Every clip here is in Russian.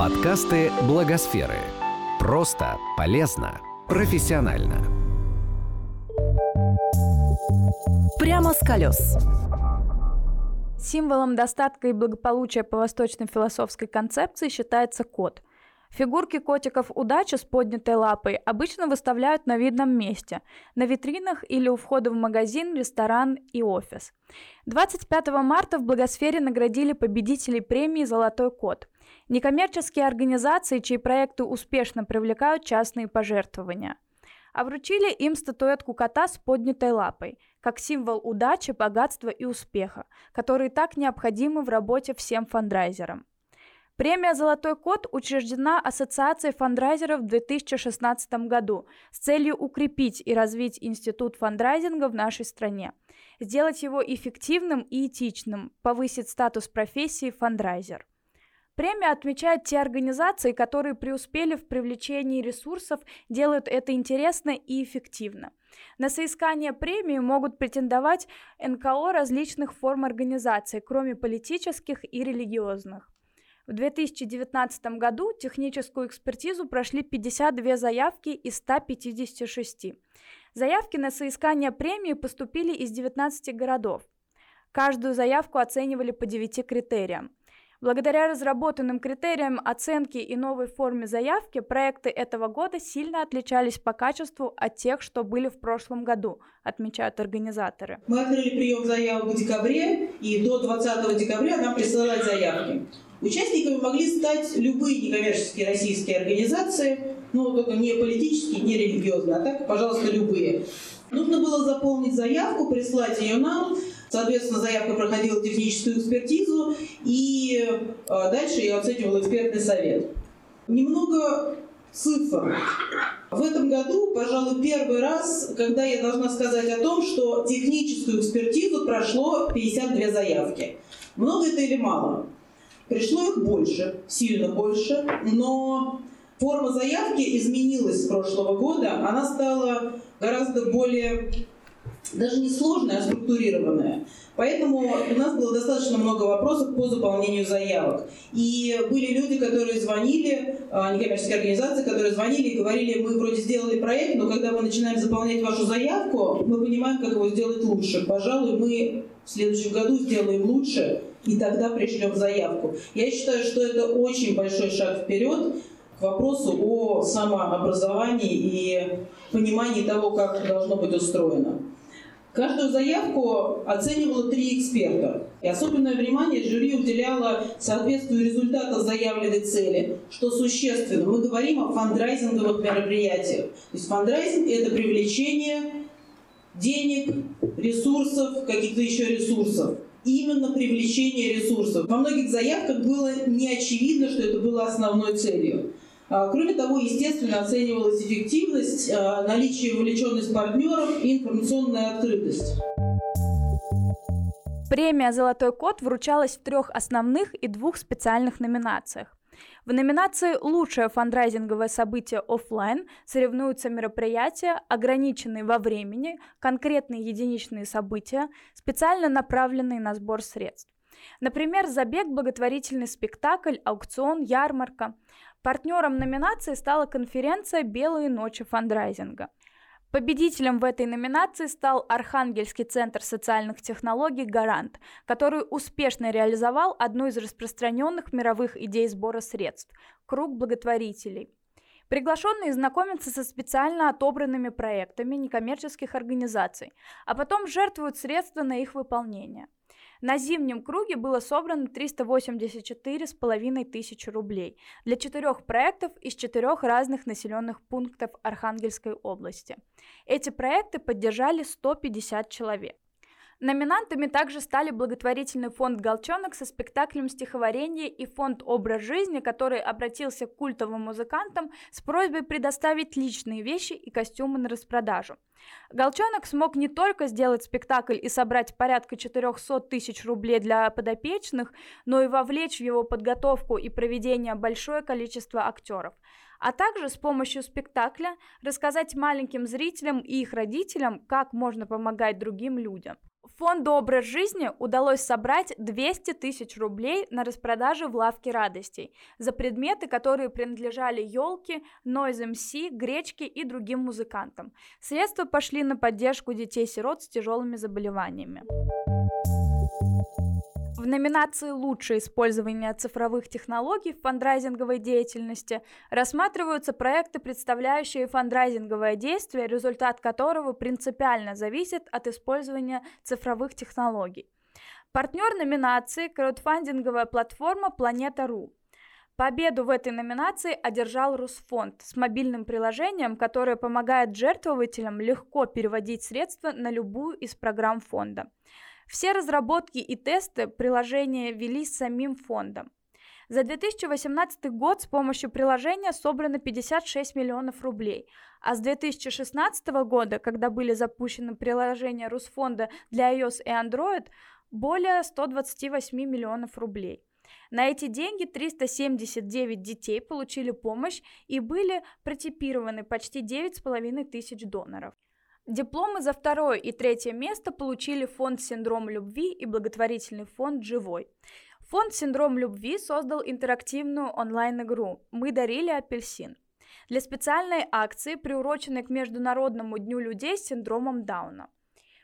Подкасты Благосферы. Просто, полезно, профессионально. Прямо с колес. Символом достатка и благополучия по восточной философской концепции считается кот – Фигурки котиков удачи с поднятой лапой обычно выставляют на видном месте, на витринах или у входа в магазин, ресторан и офис. 25 марта в Благосфере наградили победителей премии «Золотой кот». Некоммерческие организации, чьи проекты успешно привлекают частные пожертвования. А вручили им статуэтку кота с поднятой лапой, как символ удачи, богатства и успеха, которые так необходимы в работе всем фандрайзерам. Премия «Золотой кот» учреждена Ассоциацией фандрайзеров в 2016 году с целью укрепить и развить институт фандрайзинга в нашей стране, сделать его эффективным и этичным, повысить статус профессии фандрайзер. Премия отмечает те организации, которые преуспели в привлечении ресурсов, делают это интересно и эффективно. На соискание премии могут претендовать НКО различных форм организаций, кроме политических и религиозных. В 2019 году техническую экспертизу прошли 52 заявки из 156. Заявки на соискание премии поступили из 19 городов. Каждую заявку оценивали по 9 критериям. Благодаря разработанным критериям оценки и новой форме заявки, проекты этого года сильно отличались по качеству от тех, что были в прошлом году, отмечают организаторы. Мы открыли прием заявок в декабре, и до 20 декабря нам присылают заявки. Участниками могли стать любые некоммерческие российские организации, ну, только не политические, не религиозные, а так, пожалуйста, любые. Нужно было заполнить заявку, прислать ее нам, Соответственно, заявка проходила техническую экспертизу, и а, дальше ее оценивал экспертный совет. Немного цифр. В этом году, пожалуй, первый раз, когда я должна сказать о том, что техническую экспертизу прошло 52 заявки. Много это или мало? Пришло их больше, сильно больше, но форма заявки изменилась с прошлого года. Она стала гораздо более, даже не сложная, а структурированная. Поэтому у нас было достаточно много вопросов по заполнению заявок. И были люди, которые звонили, а, некоммерческие организации, которые звонили и говорили, мы вроде сделали проект, но когда мы начинаем заполнять вашу заявку, мы понимаем, как его сделать лучше. Пожалуй, мы в следующем году сделаем лучше, и тогда пришлем заявку. Я считаю, что это очень большой шаг вперед к вопросу о самообразовании и понимании того, как должно быть устроено. Каждую заявку оценивало три эксперта. И особенное внимание жюри уделяло соответствию результата заявленной цели, что существенно. Мы говорим о фандрайзинговых мероприятиях. То есть фандрайзинг – это привлечение денег, ресурсов, каких-то еще ресурсов именно привлечение ресурсов. Во многих заявках было не очевидно, что это было основной целью. А, кроме того, естественно, оценивалась эффективность, а, наличие вовлеченность партнеров и информационная открытость. Премия «Золотой код» вручалась в трех основных и двух специальных номинациях. В номинации «Лучшее фандрайзинговое событие офлайн» соревнуются мероприятия, ограниченные во времени, конкретные единичные события, специально направленные на сбор средств. Например, забег, благотворительный спектакль, аукцион, ярмарка. Партнером номинации стала конференция «Белые ночи фандрайзинга». Победителем в этой номинации стал Архангельский центр социальных технологий «Гарант», который успешно реализовал одну из распространенных мировых идей сбора средств – круг благотворителей. Приглашенные знакомятся со специально отобранными проектами некоммерческих организаций, а потом жертвуют средства на их выполнение – на зимнем круге было собрано 384,5 тысячи рублей для четырех проектов из четырех разных населенных пунктов Архангельской области. Эти проекты поддержали 150 человек. Номинантами также стали благотворительный фонд «Голчонок» со спектаклем стихотворения и фонд «Образ жизни», который обратился к культовым музыкантам с просьбой предоставить личные вещи и костюмы на распродажу. Голчонок смог не только сделать спектакль и собрать порядка 400 тысяч рублей для подопечных, но и вовлечь в его подготовку и проведение большое количество актеров а также с помощью спектакля рассказать маленьким зрителям и их родителям, как можно помогать другим людям. Фонду «Образ жизни» удалось собрать 200 тысяч рублей на распродаже в лавке радостей за предметы, которые принадлежали елке, Noise MC, Гречке и другим музыкантам. Средства пошли на поддержку детей-сирот с тяжелыми заболеваниями. В номинации «Лучшее использование цифровых технологий в фандрайзинговой деятельности» рассматриваются проекты, представляющие фандрайзинговое действие, результат которого принципиально зависит от использования цифровых технологий. Партнер номинации – краудфандинговая платформа «Планета.ру». Победу в этой номинации одержал Русфонд с мобильным приложением, которое помогает жертвователям легко переводить средства на любую из программ фонда. Все разработки и тесты приложения велись самим фондом. За 2018 год с помощью приложения собрано 56 миллионов рублей, а с 2016 года, когда были запущены приложения Русфонда для iOS и Android, более 128 миллионов рублей. На эти деньги 379 детей получили помощь и были протипированы почти 9,5 тысяч доноров. Дипломы за второе и третье место получили фонд «Синдром любви» и благотворительный фонд «Живой». Фонд «Синдром любви» создал интерактивную онлайн-игру «Мы дарили апельсин» для специальной акции, приуроченной к Международному дню людей с синдромом Дауна.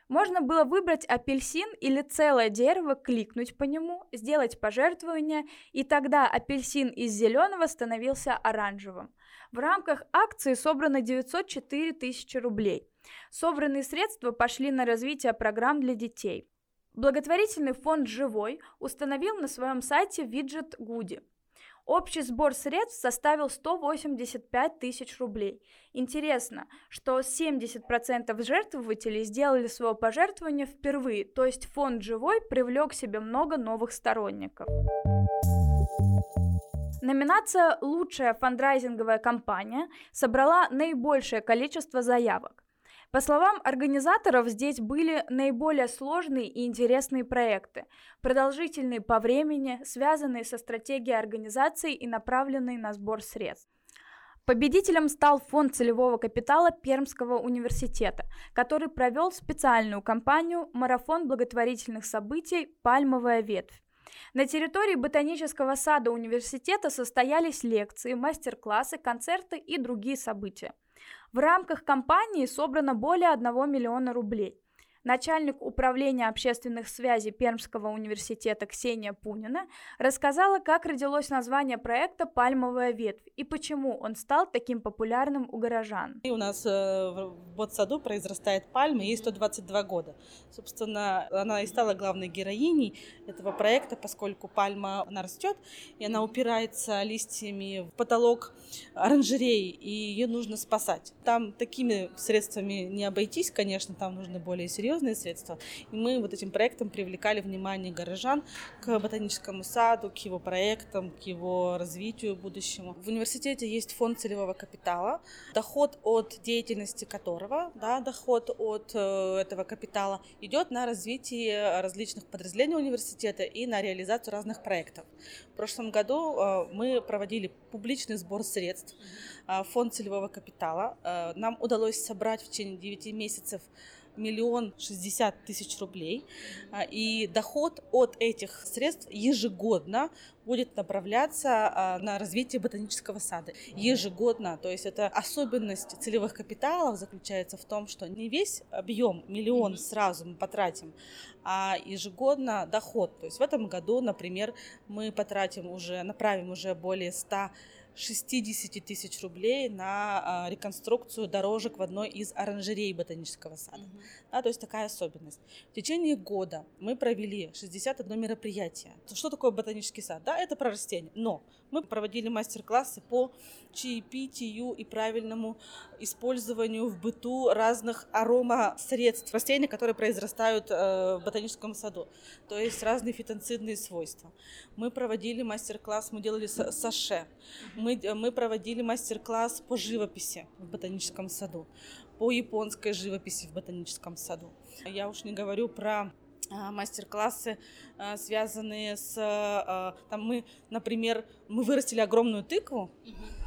Можно было выбрать апельсин или целое дерево, кликнуть по нему, сделать пожертвование, и тогда апельсин из зеленого становился оранжевым. В рамках акции собрано 904 тысячи рублей – Собранные средства пошли на развитие программ для детей. Благотворительный фонд «Живой» установил на своем сайте виджет Гуди. Общий сбор средств составил 185 тысяч рублей. Интересно, что 70% жертвователей сделали свое пожертвование впервые, то есть фонд «Живой» привлек к себе много новых сторонников. Номинация «Лучшая фандрайзинговая компания» собрала наибольшее количество заявок. По словам организаторов, здесь были наиболее сложные и интересные проекты, продолжительные по времени, связанные со стратегией организации и направленные на сбор средств. Победителем стал фонд целевого капитала Пермского университета, который провел специальную кампанию «Марафон благотворительных событий. Пальмовая ветвь». На территории ботанического сада университета состоялись лекции, мастер-классы, концерты и другие события. В рамках кампании собрано более 1 миллиона рублей. Начальник управления общественных связей Пермского университета Ксения Пунина рассказала, как родилось название проекта «Пальмовая ветвь» и почему он стал таким популярным у горожан. И у нас э, в Ботсаду произрастает пальма, ей 122 года. Собственно, она и стала главной героиней этого проекта, поскольку пальма, она растет, и она упирается листьями в потолок оранжереи, и ее нужно спасать. Там такими средствами не обойтись, конечно, там нужны более серьезные серьезные средства. И мы вот этим проектом привлекали внимание горожан к ботаническому саду, к его проектам, к его развитию будущему. В университете есть фонд целевого капитала, доход от деятельности которого, да, доход от э, этого капитала идет на развитие различных подразделений университета и на реализацию разных проектов. В прошлом году э, мы проводили публичный сбор средств, э, фонд целевого капитала. Нам удалось собрать в течение 9 месяцев миллион шестьдесят тысяч рублей. А, и доход от этих средств ежегодно будет направляться а, на развитие ботанического сада. Ежегодно. То есть это особенность целевых капиталов заключается в том, что не весь объем, миллион сразу мы потратим, а ежегодно доход. То есть в этом году, например, мы потратим уже, направим уже более 100 60 тысяч рублей на а, реконструкцию дорожек в одной из оранжерей ботанического сада. Mm-hmm. Да, то есть такая особенность. В течение года мы провели 61 мероприятие. Что такое ботанический сад? Да, это про растения. Но мы проводили мастер-классы по чаепитию и правильному использованию в быту разных аромасредств растений, которые произрастают э, в ботаническом саду. То есть разные фитонцидные свойства. Мы проводили мастер-класс, мы делали саше. Мы, мы проводили мастер-класс по живописи в ботаническом саду, по японской живописи в ботаническом саду. Я уж не говорю про мастер-классы, а, связанные с... А, там мы, например, мы вырастили огромную тыкву,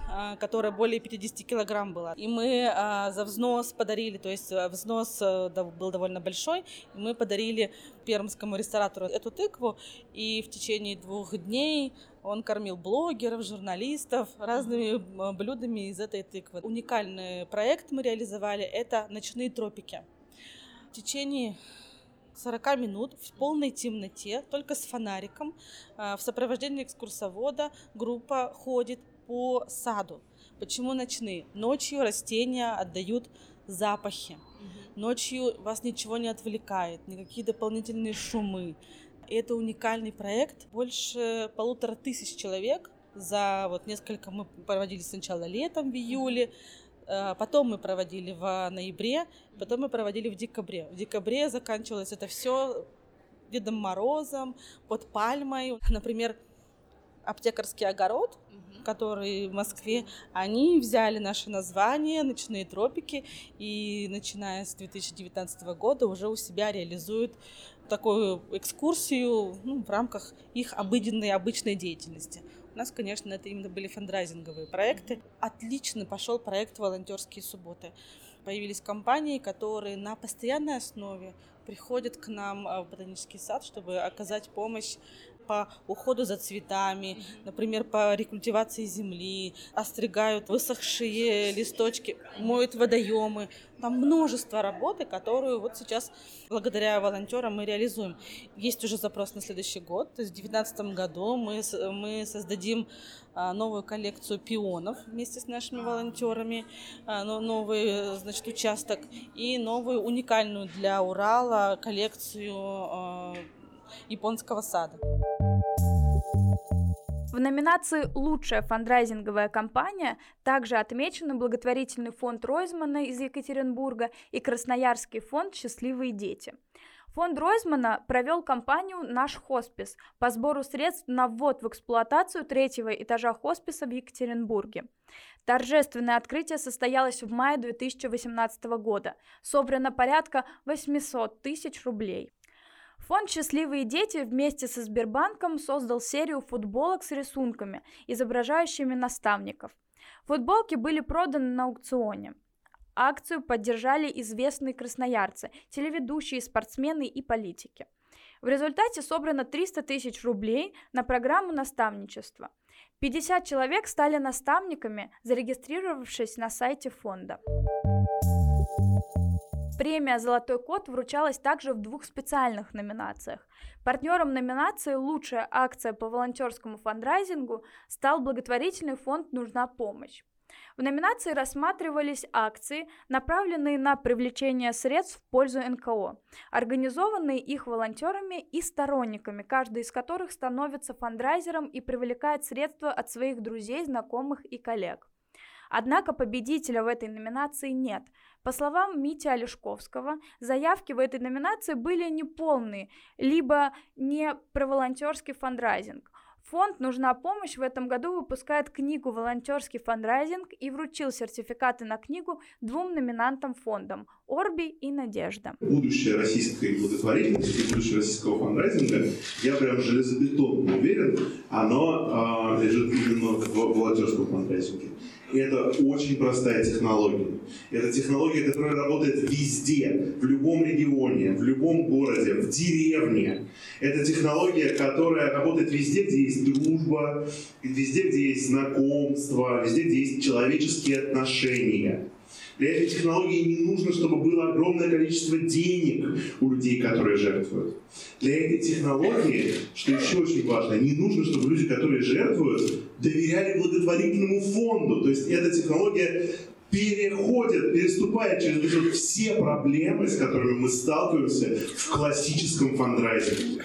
а, которая более 50 килограмм была. И мы а, за взнос подарили, то есть взнос был довольно большой, и мы подарили пермскому ресторатору эту тыкву, и в течение двух дней он кормил блогеров, журналистов разными блюдами из этой тыквы. Уникальный проект мы реализовали – это «Ночные тропики». В течение 40 минут в полной темноте, только с фонариком, в сопровождении экскурсовода группа ходит по саду. Почему ночные? Ночью растения отдают запахи. Ночью вас ничего не отвлекает, никакие дополнительные шумы. Это уникальный проект. Больше полутора тысяч человек за вот несколько мы проводили сначала летом в июле, потом мы проводили в ноябре, потом мы проводили в декабре. В декабре заканчивалось это все Дедом Морозом, под пальмой. Например, аптекарский огород которые в Москве, они взяли наше название «Ночные тропики» и начиная с 2019 года уже у себя реализуют такую экскурсию ну, в рамках их обыденной, обычной деятельности. У нас, конечно, это именно были фандрайзинговые проекты. Отлично пошел проект «Волонтерские субботы». Появились компании, которые на постоянной основе приходят к нам в ботанический сад, чтобы оказать помощь по уходу за цветами, например, по рекультивации земли, остригают высохшие листочки, моют водоемы. Там множество работы, которую вот сейчас благодаря волонтерам мы реализуем. Есть уже запрос на следующий год, то есть в 2019 году мы, мы создадим а, новую коллекцию пионов вместе с нашими волонтерами, а, новый значит, участок и новую уникальную для Урала коллекцию а, японского сада. В номинации «Лучшая фандрайзинговая компания» также отмечены благотворительный фонд Ройзмана из Екатеринбурга и Красноярский фонд «Счастливые дети». Фонд Ройзмана провел кампанию «Наш хоспис» по сбору средств на ввод в эксплуатацию третьего этажа хосписа в Екатеринбурге. Торжественное открытие состоялось в мае 2018 года. Собрано порядка 800 тысяч рублей. Фонд «Счастливые дети» вместе со Сбербанком создал серию футболок с рисунками, изображающими наставников. Футболки были проданы на аукционе. Акцию поддержали известные красноярцы, телеведущие, спортсмены и политики. В результате собрано 300 тысяч рублей на программу наставничества. 50 человек стали наставниками, зарегистрировавшись на сайте фонда. Премия «Золотой кот» вручалась также в двух специальных номинациях. Партнером номинации «Лучшая акция по волонтерскому фандрайзингу» стал благотворительный фонд «Нужна помощь». В номинации рассматривались акции, направленные на привлечение средств в пользу НКО, организованные их волонтерами и сторонниками, каждый из которых становится фандрайзером и привлекает средства от своих друзей, знакомых и коллег. Однако победителя в этой номинации нет. По словам Мити Олешковского, заявки в этой номинации были неполные, либо не про волонтерский фандрайзинг. Фонд «Нужна помощь» в этом году выпускает книгу «Волонтерский фандрайзинг» и вручил сертификаты на книгу двум номинантам фондам – Орби и Надежда. Будущее российской благотворительности, будущее российского фандрайзинга, я прям железобетонно уверен, оно э, лежит именно в волонтерском фандрайзинге. Это очень простая технология. Это технология, которая работает везде, в любом регионе, в любом городе, в деревне. Это технология, которая работает везде, где есть дружба, везде, где есть знакомство, везде, где есть человеческие отношения. Для этой технологии не нужно, чтобы было огромное количество денег у людей, которые жертвуют. Для этой технологии, что еще очень важно, не нужно, чтобы люди, которые жертвуют, доверяли благотворительному фонду. То есть эта технология переходит, переступает через все проблемы, с которыми мы сталкиваемся в классическом фандрайзинге.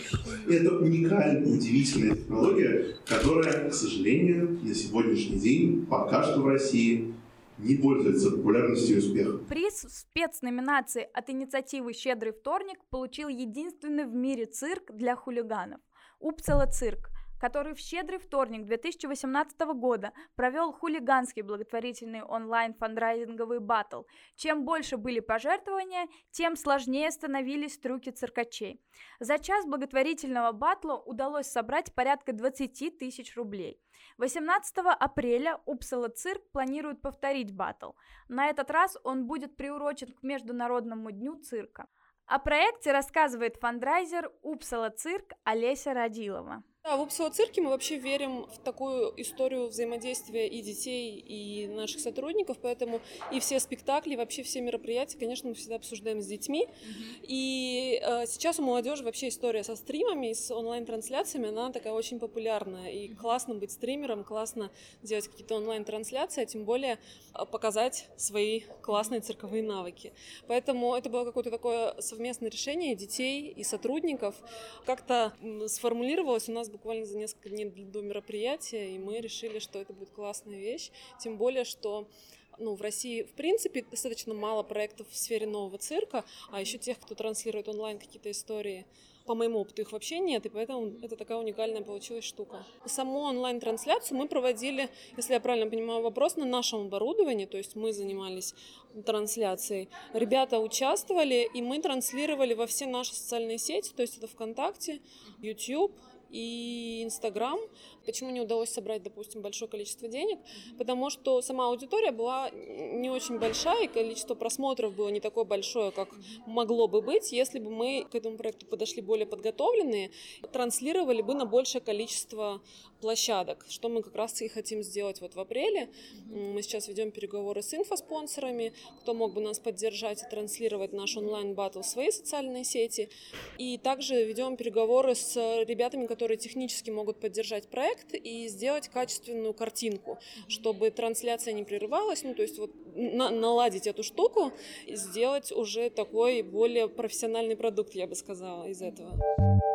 Это уникальная, удивительная технология, которая, к сожалению, на сегодняшний день пока что в России не пользуется популярностью и успехом. Приз в спецноминации от инициативы «Щедрый вторник» получил единственный в мире цирк для хулиганов – Упсала цирк. Который в щедрый вторник 2018 года провел хулиганский благотворительный онлайн-фандрайзинговый батл. Чем больше были пожертвования, тем сложнее становились трюки циркачей. За час благотворительного батла удалось собрать порядка 20 тысяч рублей. 18 апреля Упсала Цирк планирует повторить батл. На этот раз он будет приурочен к Международному дню цирка. О проекте рассказывает фандрайзер Упсала Цирк Олеся Радилова. Да, в Упсала-цирке мы вообще верим в такую историю взаимодействия и детей, и наших сотрудников, поэтому и все спектакли, вообще все мероприятия, конечно, мы всегда обсуждаем с детьми. Mm-hmm. И э, сейчас у молодежи вообще история со стримами, с онлайн-трансляциями, она такая очень популярная. И классно быть стримером, классно делать какие-то онлайн-трансляции, а тем более э, показать свои классные цирковые навыки. Поэтому это было какое-то такое совместное решение детей и сотрудников. Как-то сформулировалось у нас буквально за несколько дней до мероприятия, и мы решили, что это будет классная вещь. Тем более, что ну, в России, в принципе, достаточно мало проектов в сфере нового цирка, а еще тех, кто транслирует онлайн какие-то истории. По моему опыту их вообще нет, и поэтому это такая уникальная получилась штука. Саму онлайн-трансляцию мы проводили, если я правильно понимаю вопрос, на нашем оборудовании, то есть мы занимались трансляцией. Ребята участвовали, и мы транслировали во все наши социальные сети, то есть это ВКонтакте, YouTube, и Инстаграм. Почему не удалось собрать, допустим, большое количество денег? Потому что сама аудитория была не очень большая, и количество просмотров было не такое большое, как могло бы быть, если бы мы к этому проекту подошли более подготовленные, транслировали бы на большее количество площадок, что мы как раз и хотим сделать вот в апреле. Мы сейчас ведем переговоры с инфоспонсорами, кто мог бы нас поддержать и транслировать наш онлайн-баттл в свои социальные сети. И также ведем переговоры с ребятами, которые технически могут поддержать проект и сделать качественную картинку, чтобы трансляция не прерывалась, ну то есть вот на наладить эту штуку и сделать уже такой более профессиональный продукт, я бы сказала, из этого.